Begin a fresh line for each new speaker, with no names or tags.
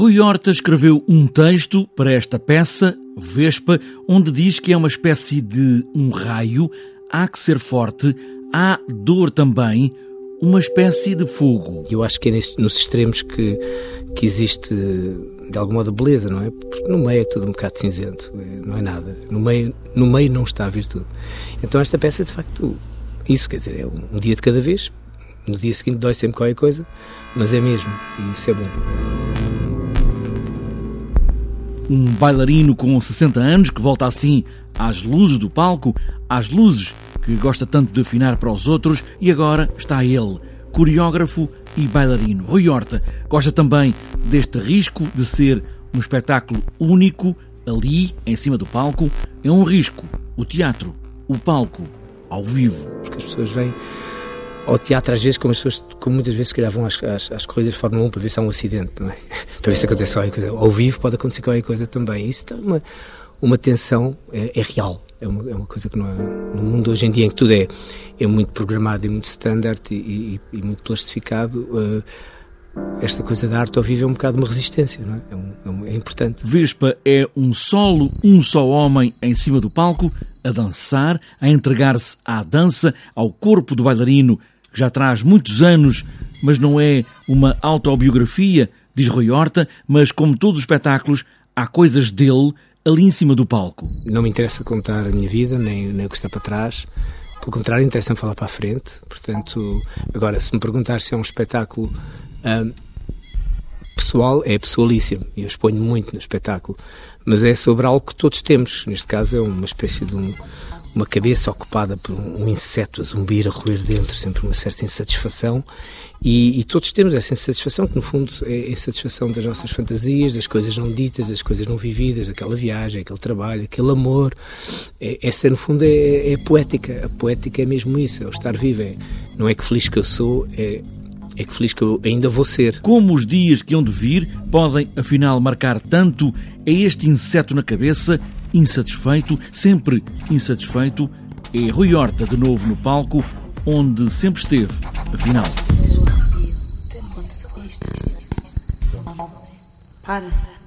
Rui Horta escreveu um texto para esta peça, Vespa, onde diz que é uma espécie de um raio, há que ser forte, há dor também, uma espécie de fogo.
Eu acho que é nos extremos que, que existe de algum modo beleza, não é? Porque no meio é tudo um bocado cinzento, é, não é nada. No meio, no meio não está a virtude. Então esta peça é de facto isso, quer dizer, é um dia de cada vez. No dia seguinte dói sempre qualquer coisa, mas é mesmo, e isso é bom.
Um bailarino com 60 anos que volta assim às luzes do palco, às luzes que gosta tanto de afinar para os outros, e agora está ele, coreógrafo e bailarino. Rui Horta gosta também deste risco de ser um espetáculo único ali, em cima do palco. É um risco. O teatro, o palco, ao vivo.
Porque as pessoas vêm ao teatro às vezes como as pessoas, como muitas vezes calhar vão às, às, às, corridas de Fórmula 1 para ver se há um acidente, é? para ver se acontece qualquer coisa. Ao vivo pode acontecer qualquer coisa também. Isso dá uma, uma tensão, é, é real. É uma, é uma, coisa que não é, no mundo hoje em dia em que tudo é, é muito programado e muito standard e, e, e muito plastificado, uh, esta coisa da arte ao vivo é um bocado uma resistência, não é? É, um, é, é importante.
Vespa é um solo, um só homem em cima do palco, a dançar, a entregar-se à dança, ao corpo do bailarino, que já traz muitos anos, mas não é uma autobiografia, diz Rui Horta, mas como todos os espetáculos, há coisas dele ali em cima do palco.
Não me interessa contar a minha vida, nem, nem o que está para trás. Pelo contrário, interessa-me falar para a frente. Portanto, agora, se me perguntar se é um espetáculo hum, pessoal, é pessoalíssimo. Eu exponho muito no espetáculo. Mas é sobre algo que todos temos. Neste caso, é uma espécie de um, uma cabeça ocupada por um inseto a zumbir, a roer dentro, sempre uma certa insatisfação. E, e, todos temos essa insatisfação, que no fundo é a insatisfação das nossas fantasias, das coisas não ditas, das coisas não vividas, aquela viagem, aquele trabalho, aquele amor. É, essa, no fundo, é, é, poética. A poética é mesmo isso, é o estar vivo. É, não é que feliz que eu sou, é, é que feliz que eu ainda vou ser.
Como os dias que hão de vir podem, afinal, marcar tanto é este inseto na cabeça, insatisfeito, sempre insatisfeito, é Rui Horta de novo no palco, onde sempre esteve, afinal. Para.